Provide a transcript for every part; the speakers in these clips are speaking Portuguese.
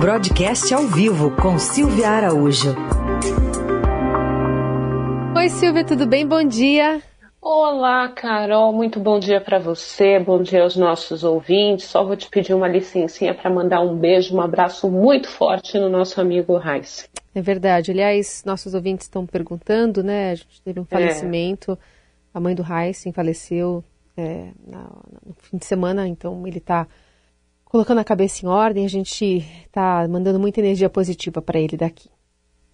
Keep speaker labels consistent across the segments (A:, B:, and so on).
A: Broadcast ao vivo com Silvia Araújo.
B: Oi, Silvia, tudo bem? Bom dia.
C: Olá, Carol, muito bom dia para você, bom dia aos nossos ouvintes. Só vou te pedir uma licencinha para mandar um beijo, um abraço muito forte no nosso amigo Raiz.
B: É verdade. Aliás, nossos ouvintes estão perguntando, né? A gente teve um é. falecimento. É. A mãe do Heisen faleceu é, no fim de semana, então ele está colocando a cabeça em ordem. A gente está mandando muita energia positiva para ele daqui.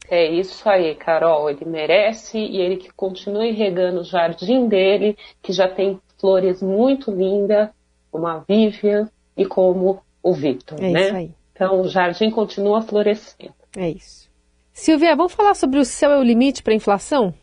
C: É isso aí, Carol. Ele merece e ele que continue regando o jardim dele, que já tem flores muito lindas, como a Vivian e como o Victor, é né? Isso aí. Então o jardim continua florescendo.
B: É isso. Silvia, vamos falar sobre o céu é o limite para a inflação?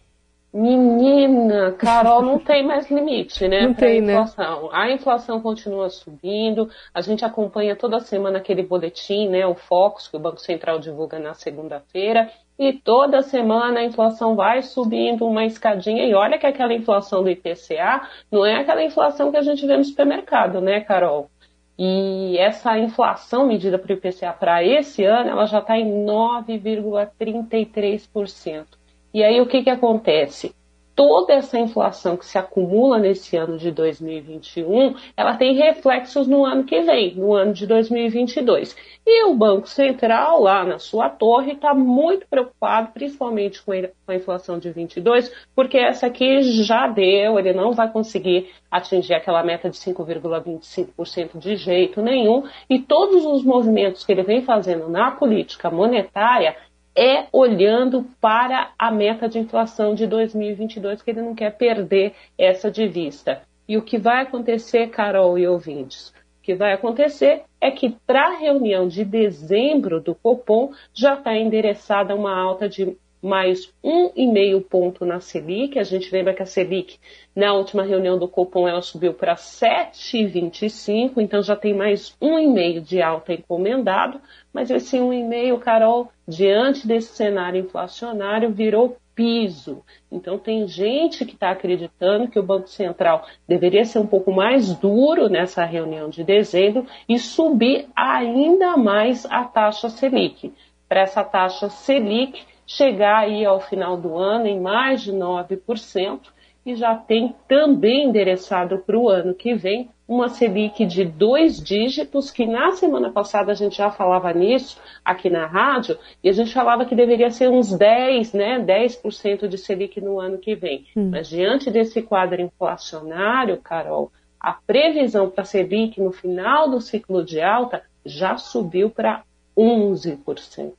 C: Menina, Carol, não tem mais limite, né? Não tem, né? inflação. Né? A inflação continua subindo. A gente acompanha toda semana aquele boletim, né? O Focus, que o Banco Central divulga na segunda-feira. E toda semana a inflação vai subindo uma escadinha. E olha que aquela inflação do IPCA não é aquela inflação que a gente vê no supermercado, né, Carol? E essa inflação medida para o IPCA para esse ano, ela já está em 9,33%. E aí o que, que acontece? Toda essa inflação que se acumula nesse ano de 2021, ela tem reflexos no ano que vem, no ano de 2022. E o Banco Central, lá na sua torre, está muito preocupado, principalmente com a inflação de 22, porque essa aqui já deu, ele não vai conseguir atingir aquela meta de 5,25% de jeito nenhum, e todos os movimentos que ele vem fazendo na política monetária é olhando para a meta de inflação de 2022, que ele não quer perder essa de vista. E o que vai acontecer, Carol e ouvintes? O que vai acontecer é que para a reunião de dezembro do Copom já está endereçada uma alta de mais um e meio ponto na Selic. A gente lembra que a Selic, na última reunião do Copom, ela subiu para 7,25, então já tem mais um e meio de alta encomendado. Mas esse um e meio, Carol, diante desse cenário inflacionário, virou piso. Então tem gente que está acreditando que o Banco Central deveria ser um pouco mais duro nessa reunião de dezembro e subir ainda mais a taxa Selic. Para essa taxa Selic chegar aí ao final do ano em mais de 9% e já tem também endereçado para o ano que vem uma Selic de dois dígitos, que na semana passada a gente já falava nisso aqui na rádio, e a gente falava que deveria ser uns 10, né, 10% de Selic no ano que vem. Hum. Mas diante desse quadro inflacionário, Carol, a previsão para a Selic no final do ciclo de alta já subiu para 11%.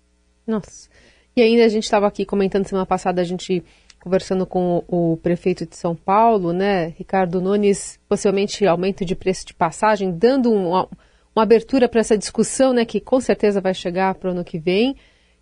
B: Nossa. E ainda a gente estava aqui comentando semana passada, a gente conversando com o, prefeito de São Paulo, né, Ricardo Nunes, possivelmente aumento de preço de passagem, dando um, uma, uma abertura para essa discussão, né, que com certeza vai chegar para o ano que vem.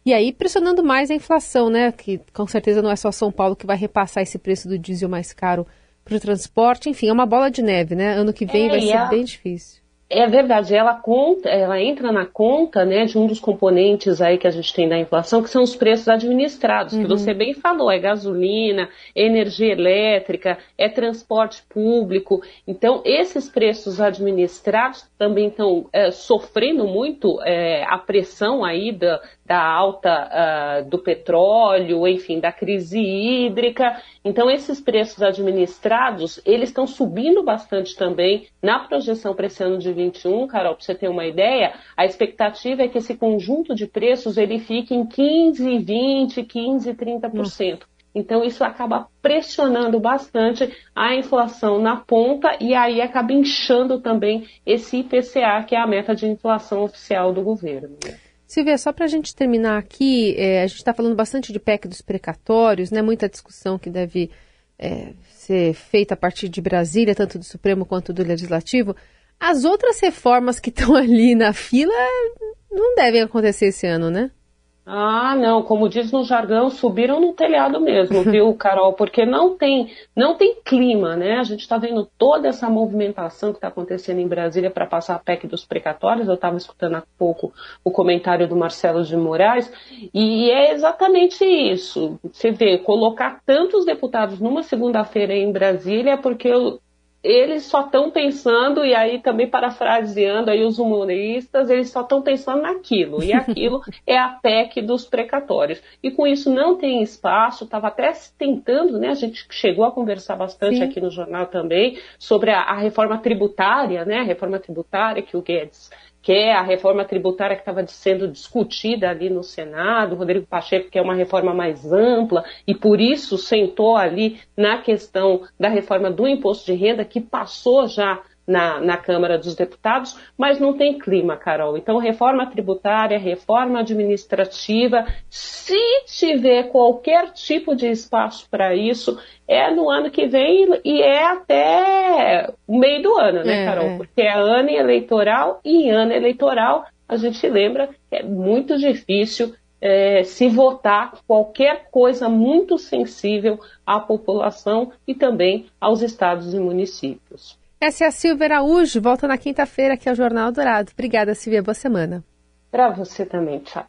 B: E aí pressionando mais a inflação, né, que com certeza não é só São Paulo que vai repassar esse preço do diesel mais caro para o transporte. Enfim, é uma bola de neve, né? Ano que vem é, vai ser a... bem difícil.
C: É verdade, ela conta, ela entra na conta, né, de um dos componentes aí que a gente tem da inflação, que são os preços administrados, uhum. que você bem falou, é gasolina, energia elétrica, é transporte público. Então, esses preços administrados também estão é, sofrendo muito é, a pressão aí da, da alta uh, do petróleo, enfim, da crise hídrica. Então, esses preços administrados, eles estão subindo bastante também na projeção para esse ano de 21, Carol, para você ter uma ideia, a expectativa é que esse conjunto de preços ele fique em 15, 20, 15, 30%. Então, isso acaba pressionando bastante a inflação na ponta e aí acaba inchando também esse IPCA, que é a meta de inflação oficial do governo.
B: Silvia, só para a gente terminar aqui, é, a gente está falando bastante de PEC dos precatórios, né? muita discussão que deve é, ser feita a partir de Brasília, tanto do Supremo quanto do Legislativo. As outras reformas que estão ali na fila não devem acontecer esse ano, né?
C: Ah, não, como diz no jargão, subiram no telhado mesmo, viu, Carol? Porque não tem, não tem clima, né? A gente está vendo toda essa movimentação que está acontecendo em Brasília para passar a PEC dos precatórios. Eu estava escutando há pouco o comentário do Marcelo de Moraes, e é exatamente isso. Você vê, colocar tantos deputados numa segunda-feira em Brasília é porque eles só estão pensando, e aí também parafraseando aí os humoristas, eles só estão pensando naquilo, e aquilo é a PEC dos precatórios. E com isso não tem espaço, estava até tentando, né, a gente chegou a conversar bastante Sim. aqui no jornal também, sobre a, a reforma tributária, né, a reforma tributária que o Guedes que é a reforma tributária que estava sendo discutida ali no Senado, Rodrigo Pacheco, que é uma reforma mais ampla, e por isso sentou ali na questão da reforma do imposto de renda, que passou já na, na Câmara dos Deputados, mas não tem clima, Carol. Então, reforma tributária, reforma administrativa, se tiver qualquer tipo de espaço para isso, é no ano que vem e é até o meio do ano, né, é, Carol? É. Porque é ano eleitoral e em ano eleitoral a gente lembra que é muito difícil é, se votar qualquer coisa muito sensível à população e também aos estados e municípios.
B: Essa é a Silvia Araújo, volta na quinta-feira aqui ao Jornal Dourado. Obrigada, Silvia, boa semana.
C: Para você também, tchau.